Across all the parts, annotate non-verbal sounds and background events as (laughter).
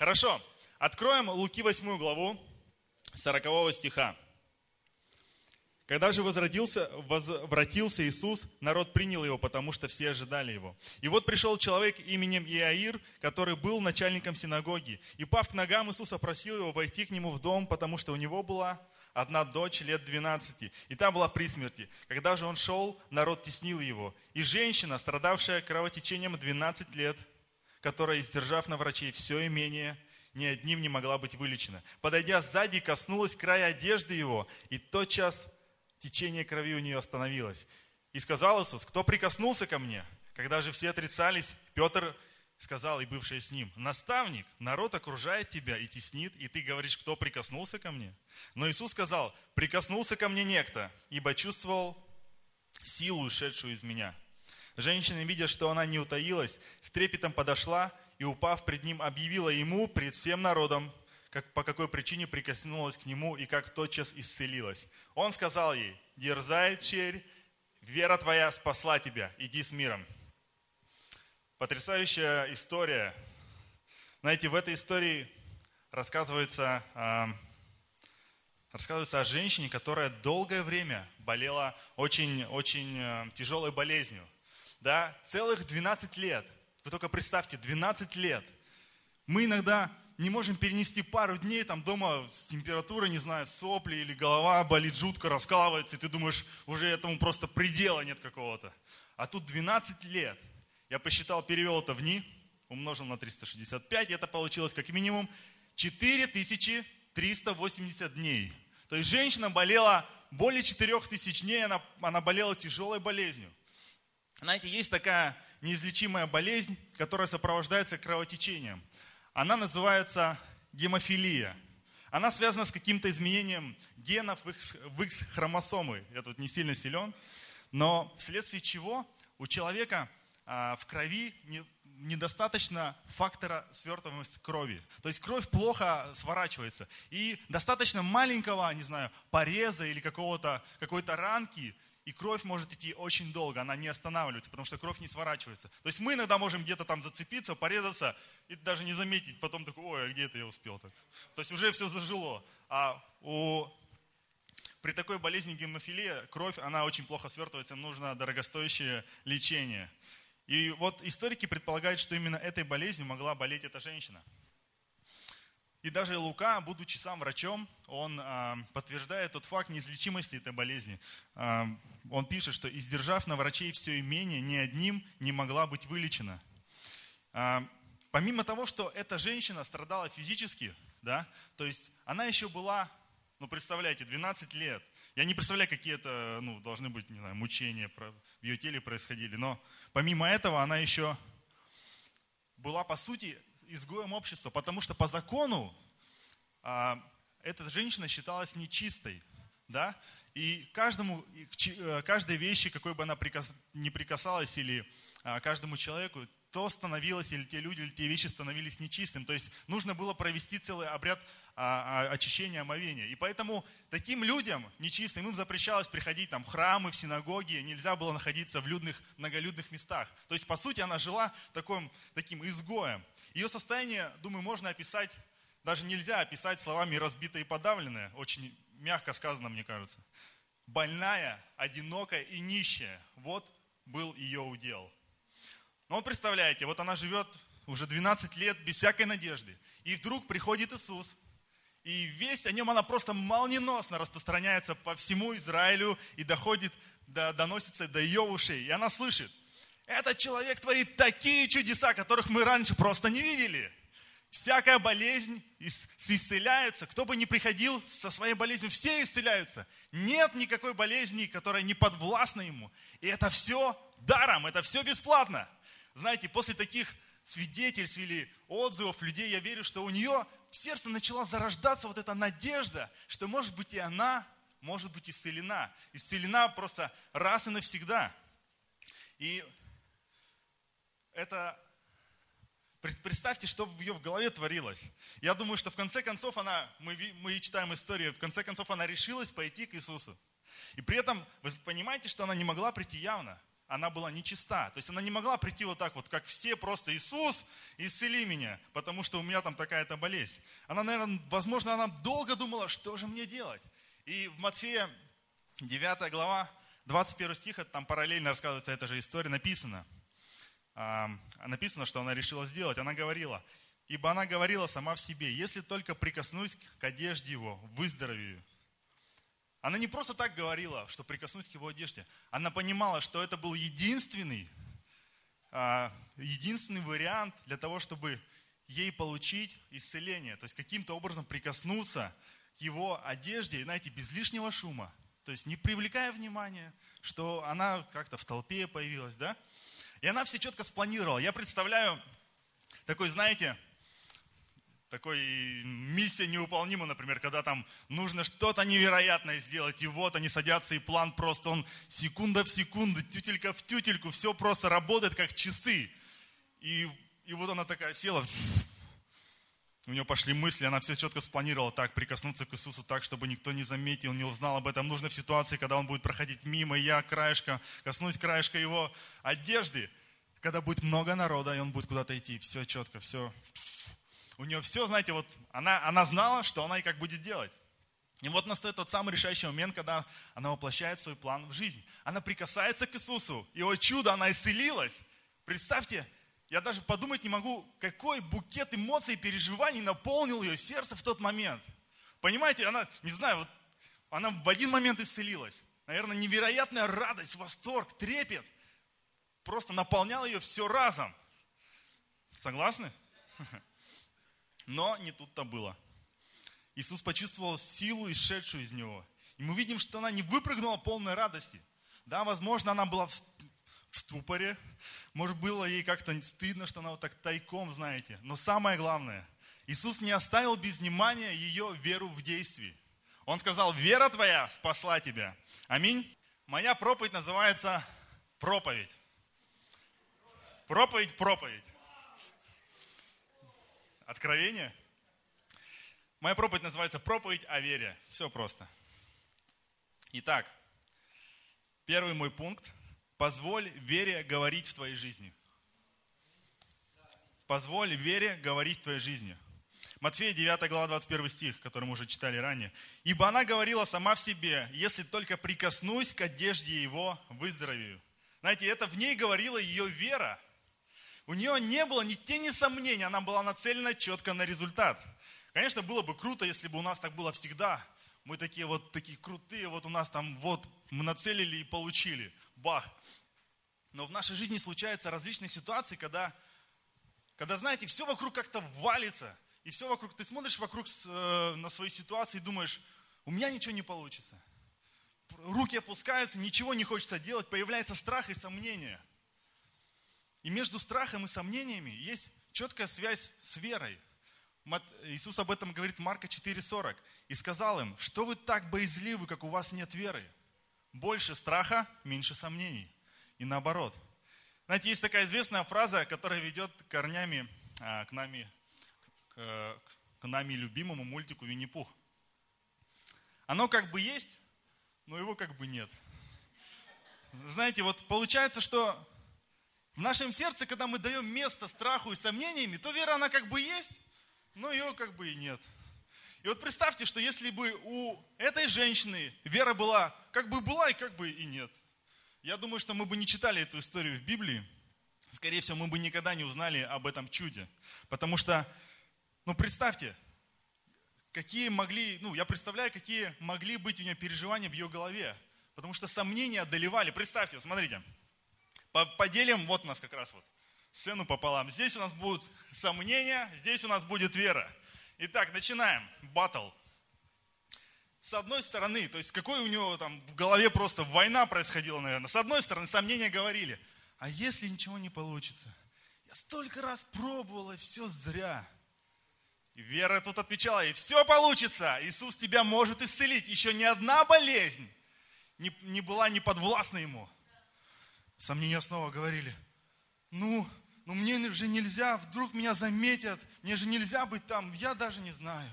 Хорошо, откроем Луки 8 главу, 40 стиха. Когда же возродился, возвратился Иисус, народ принял его, потому что все ожидали его. И вот пришел человек именем Иаир, который был начальником синагоги. И пав к ногам Иисуса, просил его войти к нему в дом, потому что у него была одна дочь лет 12, и та была при смерти. Когда же он шел, народ теснил его. И женщина, страдавшая кровотечением 12 лет, которая, издержав на врачей все имение, ни одним не могла быть вылечена. Подойдя сзади, коснулась края одежды его, и тотчас течение крови у нее остановилось. И сказал Иисус, кто прикоснулся ко мне? Когда же все отрицались, Петр сказал и бывший с ним, наставник, народ окружает тебя и теснит, и ты говоришь, кто прикоснулся ко мне? Но Иисус сказал, прикоснулся ко мне некто, ибо чувствовал силу, ушедшую из меня. Женщина, видя, что она не утаилась, с трепетом подошла и, упав пред ним, объявила ему пред всем народом, как, по какой причине прикоснулась к нему и как тотчас исцелилась. Он сказал ей, дерзай, черь, вера твоя спасла тебя, иди с миром. Потрясающая история. Знаете, в этой истории рассказывается, э, рассказывается о женщине, которая долгое время болела очень, очень э, тяжелой болезнью. Да, целых 12 лет. Вы только представьте, 12 лет. Мы иногда не можем перенести пару дней, там дома с температурой, не знаю, сопли или голова болит жутко, раскалывается, и ты думаешь, уже этому просто предела нет какого-то. А тут 12 лет. Я посчитал, перевел это в дни, умножил на 365, и это получилось как минимум 4380 дней. То есть женщина болела более 4000 дней, она, она болела тяжелой болезнью. Знаете, есть такая неизлечимая болезнь, которая сопровождается кровотечением. Она называется гемофилия. Она связана с каким-то изменением генов в их, хромосомы. Я тут не сильно силен. Но вследствие чего у человека а, в крови не, недостаточно фактора свертываемости крови. То есть кровь плохо сворачивается. И достаточно маленького, не знаю, пореза или какого-то, какой-то ранки – и кровь может идти очень долго, она не останавливается, потому что кровь не сворачивается. То есть мы иногда можем где-то там зацепиться, порезаться и даже не заметить, потом такой, ой, а где это я успел так? То есть уже все зажило. А у... при такой болезни гемофилия кровь, она очень плохо свертывается, нужно дорогостоящее лечение. И вот историки предполагают, что именно этой болезнью могла болеть эта женщина. И даже Лука, будучи сам врачом, он э, подтверждает тот факт неизлечимости этой болезни. Э, он пишет, что издержав на врачей все имение, ни одним не могла быть вылечена. Э, помимо того, что эта женщина страдала физически, да, то есть она еще была, ну представляете, 12 лет. Я не представляю, какие это ну, должны быть не знаю, мучения в ее теле происходили, но помимо этого она еще была, по сути, изгоем общества, потому что по закону а, эта женщина считалась нечистой, да, и каждому, э, каждой вещи, какой бы она прикас, не прикасалась, или а, каждому человеку, то становилось, или те люди, или те вещи становились нечистым. То есть нужно было провести целый обряд очищения, омовения. И поэтому таким людям нечистым им запрещалось приходить там, в храмы, в синагоги, нельзя было находиться в людных, многолюдных местах. То есть, по сути, она жила таким, таким изгоем. Ее состояние, думаю, можно описать, даже нельзя описать словами разбитое и подавленное, очень мягко сказано, мне кажется. Больная, одинокая и нищая. Вот был ее удел. Но вот представляете, вот она живет уже 12 лет без всякой надежды. И вдруг приходит Иисус, и весть о нем, она просто молниеносно распространяется по всему Израилю и доходит, до, доносится до ее ушей. И она слышит, этот человек творит такие чудеса, которых мы раньше просто не видели. Всякая болезнь исцеляется. Кто бы ни приходил со своей болезнью, все исцеляются. Нет никакой болезни, которая не подвластна ему. И это все даром, это все бесплатно. Знаете, после таких свидетельств или отзывов людей, я верю, что у нее в сердце начала зарождаться вот эта надежда, что может быть и она может быть исцелена. Исцелена просто раз и навсегда. И это Представьте, что в ее в голове творилось. Я думаю, что в конце концов она, мы, мы читаем историю, в конце концов она решилась пойти к Иисусу. И при этом вы понимаете, что она не могла прийти явно. Она была нечиста. То есть она не могла прийти вот так вот, как все, просто Иисус, исцели меня, потому что у меня там такая-то болезнь. Она, наверное, возможно, она долго думала, что же мне делать. И в Матфея 9 глава, 21 стих, там параллельно рассказывается эта же история, написано. А, написано, что она решила сделать. Она говорила, ибо она говорила сама в себе, если только прикоснусь к одежде его, выздоровею. Она не просто так говорила, что прикоснусь к его одежде. Она понимала, что это был единственный, а, единственный вариант для того, чтобы ей получить исцеление. То есть каким-то образом прикоснуться к его одежде, знаете, без лишнего шума. То есть не привлекая внимания, что она как-то в толпе появилась, да? И она все четко спланировала. Я представляю такой, знаете, такой миссия невыполнима, например, когда там нужно что-то невероятное сделать, и вот они садятся, и план просто, он секунда в секунду, тютелька в тютельку, все просто работает как часы. И, и вот она такая села, у нее пошли мысли, она все четко спланировала так, прикоснуться к Иисусу так, чтобы никто не заметил, не узнал об этом. Нужно в ситуации, когда он будет проходить мимо, я краешка, коснусь краешка его одежды, когда будет много народа, и он будет куда-то идти. Все четко, все у нее все, знаете, вот она, она знала, что она и как будет делать. И вот настает тот самый решающий момент, когда она воплощает свой план в жизнь. Она прикасается к Иисусу, и о чудо, она исцелилась. Представьте, я даже подумать не могу, какой букет эмоций и переживаний наполнил ее сердце в тот момент. Понимаете, она, не знаю, вот она в один момент исцелилась. Наверное, невероятная радость, восторг, трепет просто наполнял ее все разом. Согласны? (laughs) Но не тут-то было. Иисус почувствовал силу, исшедшую из него. И мы видим, что она не выпрыгнула полной радости. Да, возможно, она была в ступоре. Может, было ей как-то стыдно, что она вот так тайком, знаете. Но самое главное, Иисус не оставил без внимания ее веру в действии. Он сказал, вера твоя спасла тебя. Аминь. Моя проповедь называется проповедь. Проповедь, проповедь. Откровение? Моя проповедь называется «Проповедь о вере». Все просто. Итак, первый мой пункт. Позволь вере говорить в твоей жизни. Позволь вере говорить в твоей жизни. Матфея 9 глава 21 стих, который мы уже читали ранее. «Ибо она говорила сама в себе, если только прикоснусь к одежде его, выздоровею». Знаете, это в ней говорила ее вера – у нее не было ни тени сомнений, она была нацелена четко на результат. Конечно, было бы круто, если бы у нас так было всегда. Мы такие вот такие крутые, вот у нас там вот мы нацелили и получили. Бах. Но в нашей жизни случаются различные ситуации, когда, когда знаете, все вокруг как-то валится. И все вокруг, ты смотришь вокруг э, на свои ситуации и думаешь, у меня ничего не получится. Руки опускаются, ничего не хочется делать, появляется страх и сомнение – и между страхом и сомнениями есть четкая связь с верой. Иисус об этом говорит в Марка 4,40. И сказал им, что вы так боязливы, как у вас нет веры? Больше страха, меньше сомнений. И наоборот. Знаете, есть такая известная фраза, которая ведет корнями а, к нами, к, к нами любимому мультику Винни-Пух. Оно как бы есть, но его как бы нет. Знаете, вот получается, что в нашем сердце, когда мы даем место страху и сомнениями, то вера, она как бы есть, но ее как бы и нет. И вот представьте, что если бы у этой женщины вера была, как бы была и как бы и нет. Я думаю, что мы бы не читали эту историю в Библии. Скорее всего, мы бы никогда не узнали об этом чуде. Потому что, ну представьте, какие могли, ну я представляю, какие могли быть у нее переживания в ее голове. Потому что сомнения одолевали. Представьте, смотрите, Поделим, вот у нас как раз вот сцену пополам. Здесь у нас будут сомнения, здесь у нас будет вера. Итак, начинаем. Батл. С одной стороны, то есть какой у него там в голове просто война происходила, наверное. С одной стороны, сомнения говорили, а если ничего не получится? Я столько раз пробовала, и все зря. И Вера тут отвечала, и все получится. Иисус тебя может исцелить. Еще ни одна болезнь не, не была не подвластна ему. Сомнения снова говорили, ну, ну мне же нельзя, вдруг меня заметят, мне же нельзя быть там, я даже не знаю.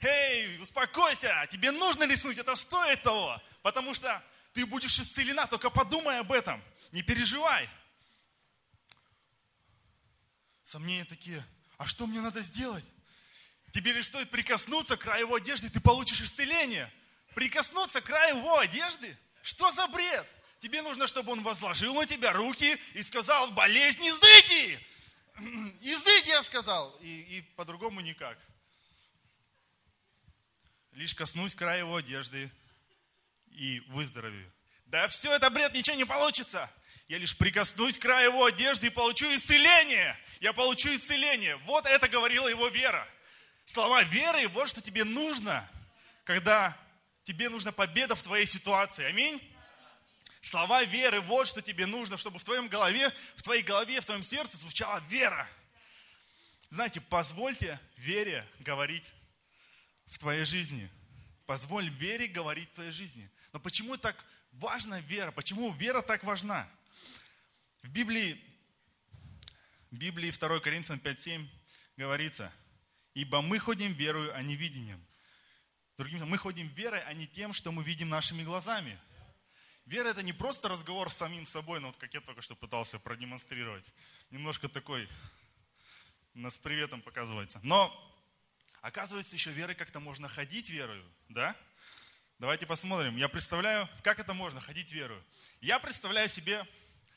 Эй, успокойся, тебе нужно рискнуть, это стоит того, потому что ты будешь исцелена, только подумай об этом, не переживай. Сомнения такие, а что мне надо сделать? Тебе лишь стоит прикоснуться к краю его одежды, ты получишь исцеление. Прикоснуться к краю его одежды? Что за бред? Тебе нужно, чтобы он возложил на тебя руки и сказал, болезнь, изыди! (clears throat) Изыди, я сказал. И, и по-другому никак. Лишь коснусь края его одежды и выздоровею. Да все это бред, ничего не получится. Я лишь прикоснусь к краю его одежды и получу исцеление. Я получу исцеление. Вот это говорила его вера. Слова веры, вот что тебе нужно, когда тебе нужна победа в твоей ситуации. Аминь. Слова веры, вот что тебе нужно, чтобы в твоем голове, в твоей голове, в твоем сердце звучала вера. Знаете, позвольте вере говорить в твоей жизни. Позволь вере говорить в твоей жизни. Но почему так важна вера? Почему вера так важна? В Библии, в Библии 2 Коринфянам 5.7 говорится, «Ибо мы ходим верою, а не видением». Другим словом, мы ходим верой, а не тем, что мы видим нашими глазами. Вера это не просто разговор с самим собой, но вот как я только что пытался продемонстрировать. Немножко такой, нас приветом показывается. Но оказывается, еще верой как-то можно ходить верою, да? Давайте посмотрим. Я представляю, как это можно ходить верою. Я представляю себе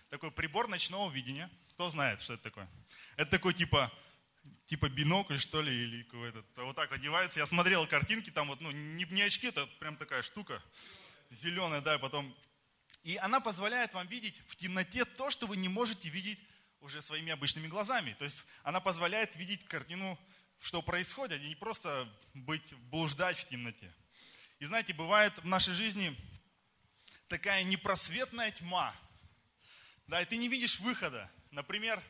такой прибор ночного видения. Кто знает, что это такое? Это такой типа, типа бинокль, что ли, или какой-то. Вот так одевается. Я смотрел картинки, там вот, ну, не, не очки, это прям такая штука. Зеленая, да, и потом и она позволяет вам видеть в темноте то, что вы не можете видеть уже своими обычными глазами. То есть она позволяет видеть картину, что происходит, и не просто быть, блуждать в темноте. И знаете, бывает в нашей жизни такая непросветная тьма. Да, и ты не видишь выхода. Например,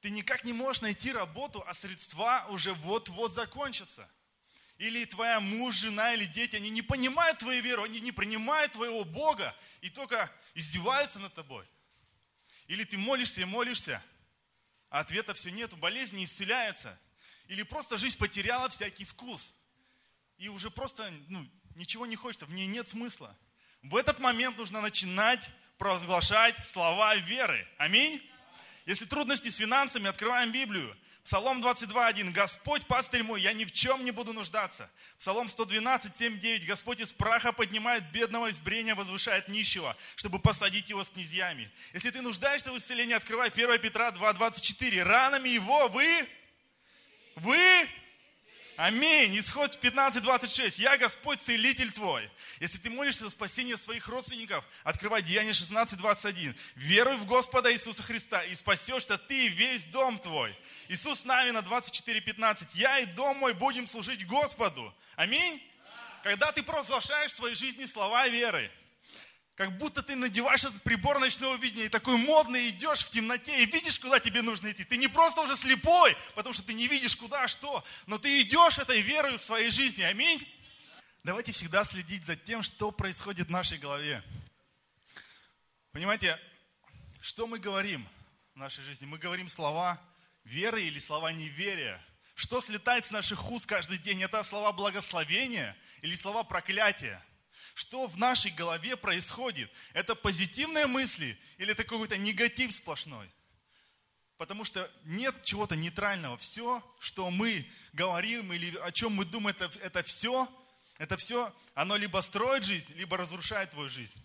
ты никак не можешь найти работу, а средства уже вот-вот закончатся или твоя муж, жена или дети, они не понимают твою веру, они не принимают твоего Бога и только издеваются над тобой. Или ты молишься и молишься, а ответа все нету, болезнь не исцеляется. Или просто жизнь потеряла всякий вкус. И уже просто ну, ничего не хочется, в ней нет смысла. В этот момент нужно начинать провозглашать слова веры. Аминь. Если трудности с финансами, открываем Библию. Псалом 22.1. Господь, пастырь мой, я ни в чем не буду нуждаться. Псалом 112, 7, 9. Господь из праха поднимает бедного, из брения возвышает нищего, чтобы посадить его с князьями. Если ты нуждаешься в исцелении, открывай 1 Петра 2, 24. Ранами его вы, вы Аминь. Исход 15, 26. Я Господь, целитель твой. Если ты молишься за спасение своих родственников, открывай Деяние 16, 21. Веруй в Господа Иисуса Христа, и спасешься ты и весь дом твой. Иисус Навина 24, 15. Я и дом мой будем служить Господу. Аминь. Когда ты провозглашаешь в своей жизни слова веры, как будто ты надеваешь этот прибор ночного видения и такой модный идешь в темноте и видишь, куда тебе нужно идти. Ты не просто уже слепой, потому что ты не видишь куда, что, но ты идешь этой верой в своей жизни. Аминь. Давайте всегда следить за тем, что происходит в нашей голове. Понимаете, что мы говорим в нашей жизни? Мы говорим слова веры или слова неверия. Что слетает с наших уст каждый день? Это слова благословения или слова проклятия? Что в нашей голове происходит? Это позитивные мысли или это какой-то негатив сплошной? Потому что нет чего-то нейтрального. Все, что мы говорим или о чем мы думаем, это, это все, это все, оно либо строит жизнь, либо разрушает твою жизнь.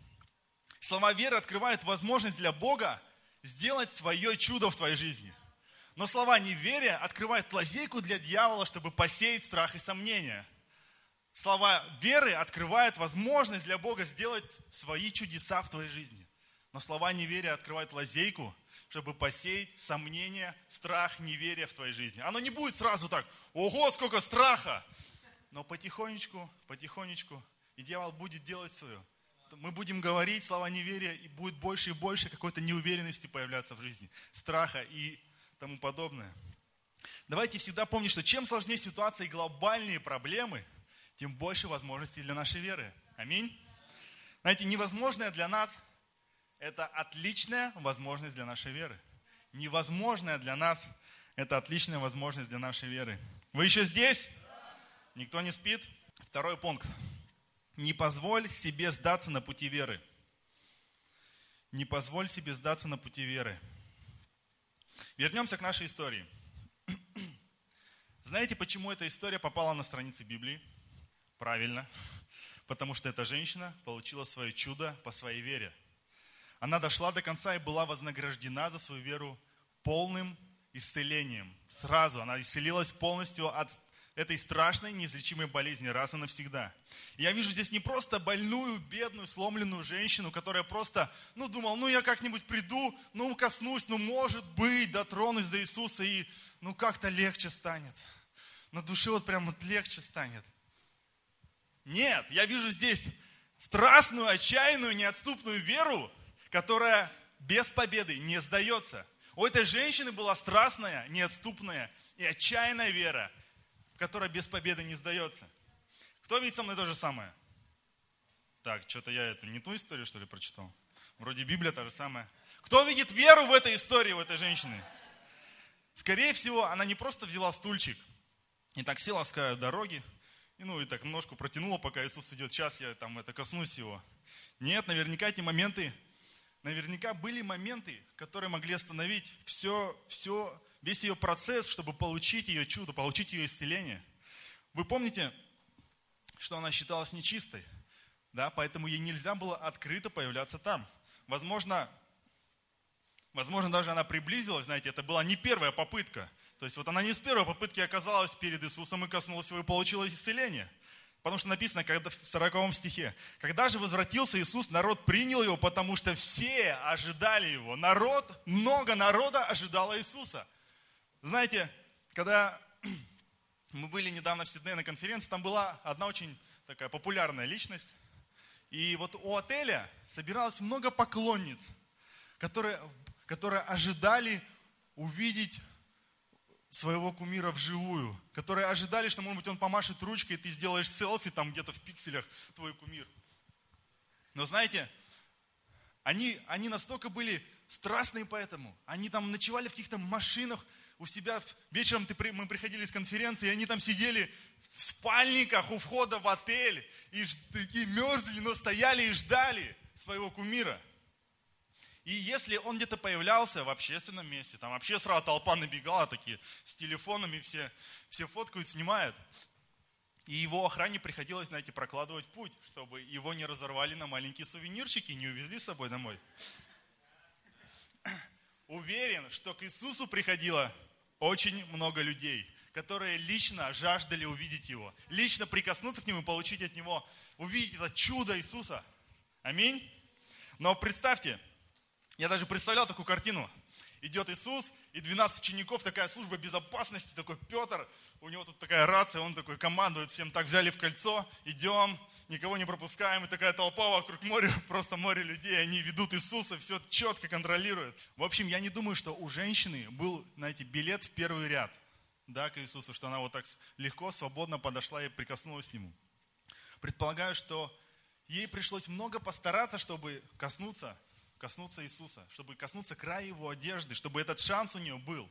Слова веры открывают возможность для Бога сделать свое чудо в твоей жизни. Но слова неверия открывают лазейку для дьявола, чтобы посеять страх и сомнения. Слова веры открывают возможность для Бога сделать свои чудеса в твоей жизни. Но слова неверия открывают лазейку, чтобы посеять сомнения, страх, неверие в твоей жизни. Оно не будет сразу так, ого, сколько страха. Но потихонечку, потихонечку, и дьявол будет делать свое. Мы будем говорить слова неверия, и будет больше и больше какой-то неуверенности появляться в жизни, страха и тому подобное. Давайте всегда помнить, что чем сложнее ситуация и глобальные проблемы – тем больше возможностей для нашей веры. Аминь. Знаете, невозможное для нас – это отличная возможность для нашей веры. Невозможное для нас – это отличная возможность для нашей веры. Вы еще здесь? Никто не спит? Второй пункт. Не позволь себе сдаться на пути веры. Не позволь себе сдаться на пути веры. Вернемся к нашей истории. (clears throat) Знаете, почему эта история попала на страницы Библии? Правильно. Потому что эта женщина получила свое чудо по своей вере. Она дошла до конца и была вознаграждена за свою веру полным исцелением. Сразу она исцелилась полностью от этой страшной, неизлечимой болезни раз и навсегда. я вижу здесь не просто больную, бедную, сломленную женщину, которая просто, ну, думал, ну, я как-нибудь приду, ну, коснусь, ну, может быть, дотронусь до Иисуса, и, ну, как-то легче станет. На душе вот прям вот легче станет. Нет, я вижу здесь страстную, отчаянную, неотступную веру, которая без победы не сдается. У этой женщины была страстная, неотступная и отчаянная вера – которая без победы не сдается. Кто видит со мной то же самое? Так, что-то я это не ту историю, что ли, прочитал? Вроде Библия та же самая. Кто видит веру в этой истории, в этой женщины? Скорее всего, она не просто взяла стульчик и так села с краю дороги, и, ну, и так ножку протянула, пока Иисус идет, сейчас я там это коснусь его. Нет, наверняка эти моменты, наверняка были моменты, которые могли остановить все, все весь ее процесс, чтобы получить ее чудо, получить ее исцеление. Вы помните, что она считалась нечистой, да, поэтому ей нельзя было открыто появляться там. Возможно, возможно, даже она приблизилась, знаете, это была не первая попытка. То есть вот она не с первой попытки оказалась перед Иисусом и коснулась его и получила исцеление. Потому что написано когда, в 40 стихе, когда же возвратился Иисус, народ принял его, потому что все ожидали его. Народ, много народа ожидало Иисуса. Знаете, когда (clears throat) мы были недавно в Сиднее на конференции, там была одна очень такая популярная личность. И вот у отеля собиралось много поклонниц, которые, которые ожидали увидеть своего кумира вживую, которые ожидали, что, может быть, он помашет ручкой, и ты сделаешь селфи там где-то в пикселях, твой кумир. Но знаете, они, они настолько были страстные поэтому. Они там ночевали в каких-то машинах, у себя вечером ты, мы приходили с конференции, и они там сидели в спальниках у входа в отель, и такие мерзли, но стояли и ждали своего кумира. И если он где-то появлялся в общественном месте, там вообще сразу толпа набегала, такие с телефонами все, все фоткают, снимают. И его охране приходилось, знаете, прокладывать путь, чтобы его не разорвали на маленькие сувенирчики и не увезли с собой домой. (coughs) Уверен, что к Иисусу приходило очень много людей, которые лично жаждали увидеть Его, лично прикоснуться к Нему и получить от Него, увидеть это чудо Иисуса. Аминь. Но представьте, я даже представлял такую картину. Идет Иисус, и 12 учеников, такая служба безопасности, такой Петр, у него тут такая рация, он такой командует всем, так взяли в кольцо, идем, никого не пропускаем, и такая толпа вокруг моря, (laughs) просто море людей, они ведут Иисуса, все четко контролируют. В общем, я не думаю, что у женщины был, знаете, билет в первый ряд, да, к Иисусу, что она вот так легко, свободно подошла и прикоснулась к Нему. Предполагаю, что ей пришлось много постараться, чтобы коснуться, коснуться Иисуса, чтобы коснуться края Его одежды, чтобы этот шанс у нее был.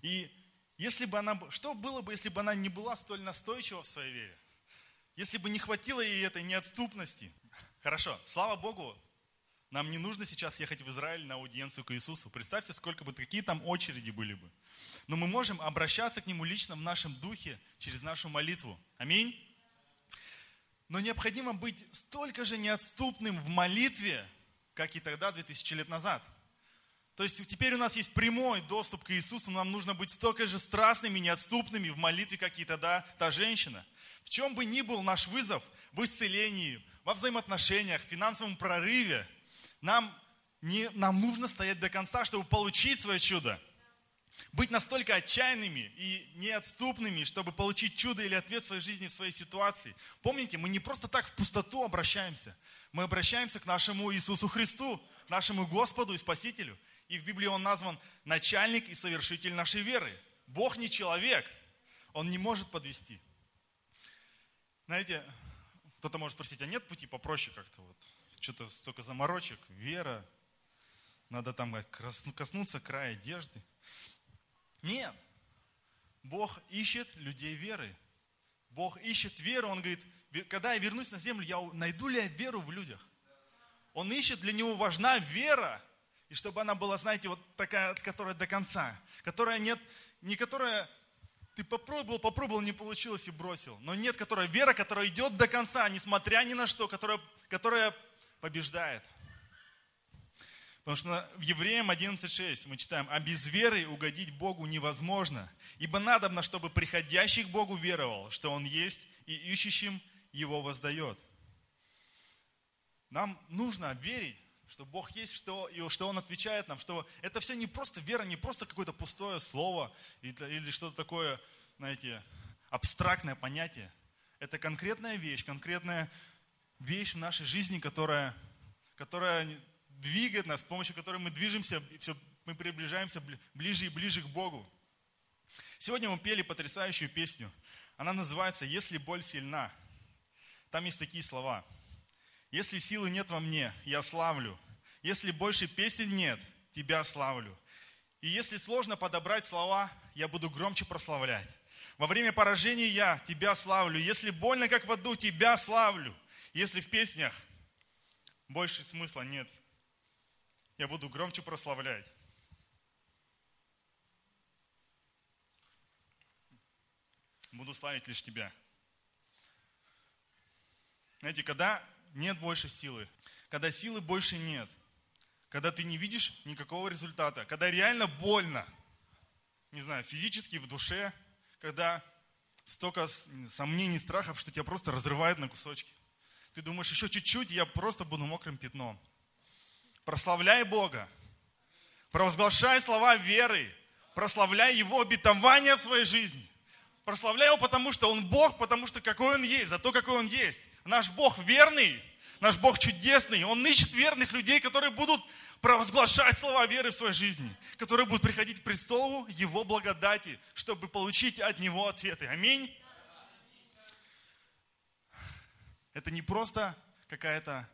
И если бы она, что было бы, если бы она не была столь настойчива в своей вере? Если бы не хватило ей этой неотступности. Хорошо, слава Богу, нам не нужно сейчас ехать в Израиль на аудиенцию к Иисусу. Представьте, сколько бы, какие там очереди были бы. Но мы можем обращаться к Нему лично в нашем духе, через нашу молитву. Аминь. Но необходимо быть столько же неотступным в молитве, как и тогда, 2000 лет назад. То есть теперь у нас есть прямой доступ к Иисусу, нам нужно быть столько же страстными, неотступными в молитве, как и тогда та женщина. В чем бы ни был наш вызов, в исцелении, во взаимоотношениях, в финансовом прорыве, нам, не, нам нужно стоять до конца, чтобы получить свое чудо. Быть настолько отчаянными и неотступными, чтобы получить чудо или ответ в своей жизни, в своей ситуации. Помните, мы не просто так в пустоту обращаемся. Мы обращаемся к нашему Иисусу Христу, нашему Господу и Спасителю. И в Библии он назван начальник и совершитель нашей веры. Бог не человек, он не может подвести. Знаете, кто-то может спросить, а нет пути попроще как-то вот? Что-то столько заморочек, вера, надо там коснуться края одежды. Нет. Бог ищет людей веры. Бог ищет веру, Он говорит, когда я вернусь на землю, я найду ли я веру в людях? Он ищет, для него важна вера, и чтобы она была, знаете, вот такая, которая до конца, которая нет, не которая ты попробовал, попробовал, не получилось и бросил. Но нет, которая вера, которая идет до конца, несмотря ни на что, которая, которая побеждает. Потому что в Евреям 11.6 мы читаем, а без веры угодить Богу невозможно, ибо надобно, чтобы приходящий к Богу веровал, что Он есть, и ищущим Его воздает. Нам нужно верить, что Бог есть, что, и что Он отвечает нам, что это все не просто вера, не просто какое-то пустое слово или что-то такое, знаете, абстрактное понятие. Это конкретная вещь, конкретная вещь в нашей жизни, которая, которая двигает нас, с помощью которой мы движемся, и все, мы приближаемся ближе и ближе к Богу. Сегодня мы пели потрясающую песню. Она называется «Если боль сильна». Там есть такие слова. «Если силы нет во мне, я славлю. Если больше песен нет, тебя славлю. И если сложно подобрать слова, я буду громче прославлять. Во время поражения я тебя славлю. Если больно, как в аду, тебя славлю. Если в песнях больше смысла нет, я буду громче прославлять. Буду славить лишь Тебя. Знаете, когда нет больше силы, когда силы больше нет, когда ты не видишь никакого результата, когда реально больно, не знаю, физически, в душе, когда столько сомнений, страхов, что тебя просто разрывает на кусочки. Ты думаешь, еще чуть-чуть, я просто буду мокрым пятном. Прославляй Бога. Провозглашай слова веры. Прославляй Его обетование в своей жизни. Прославляй Его, потому что Он Бог, потому что какой Он есть, за то, какой Он есть. Наш Бог верный, наш Бог чудесный. Он ищет верных людей, которые будут провозглашать слова веры в своей жизни, которые будут приходить к престолу Его благодати, чтобы получить от Него ответы. Аминь. Это не просто какая-то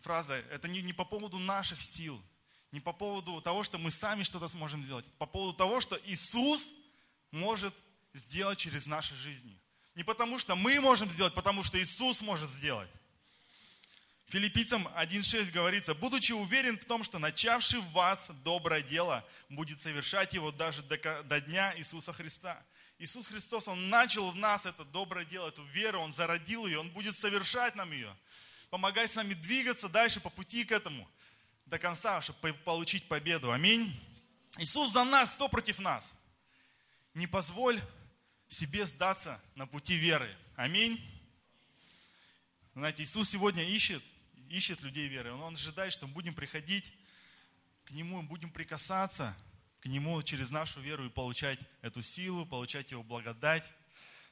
фраза, это не, не по поводу наших сил, не по поводу того, что мы сами что-то сможем сделать, по поводу того, что Иисус может сделать через наши жизни. Не потому, что мы можем сделать, потому что Иисус может сделать. Филиппийцам 1.6 говорится, будучи уверен в том, что начавший в вас доброе дело будет совершать его даже до, до дня Иисуса Христа. Иисус Христос, Он начал в нас это доброе дело, эту веру, Он зародил ее, Он будет совершать нам ее помогай с нами двигаться дальше по пути к этому до конца, чтобы получить победу. Аминь. Иисус за нас, кто против нас? Не позволь себе сдаться на пути веры. Аминь. Знаете, Иисус сегодня ищет, ищет людей веры. Он ожидает, что мы будем приходить к Нему, будем прикасаться к Нему через нашу веру и получать эту силу, получать Его благодать,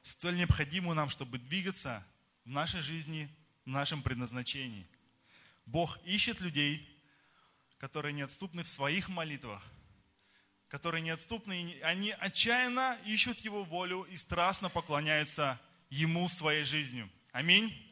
столь необходимую нам, чтобы двигаться в нашей жизни в нашем предназначении. Бог ищет людей, которые неотступны в своих молитвах, которые неотступны, они отчаянно ищут Его волю и страстно поклоняются Ему своей жизнью. Аминь.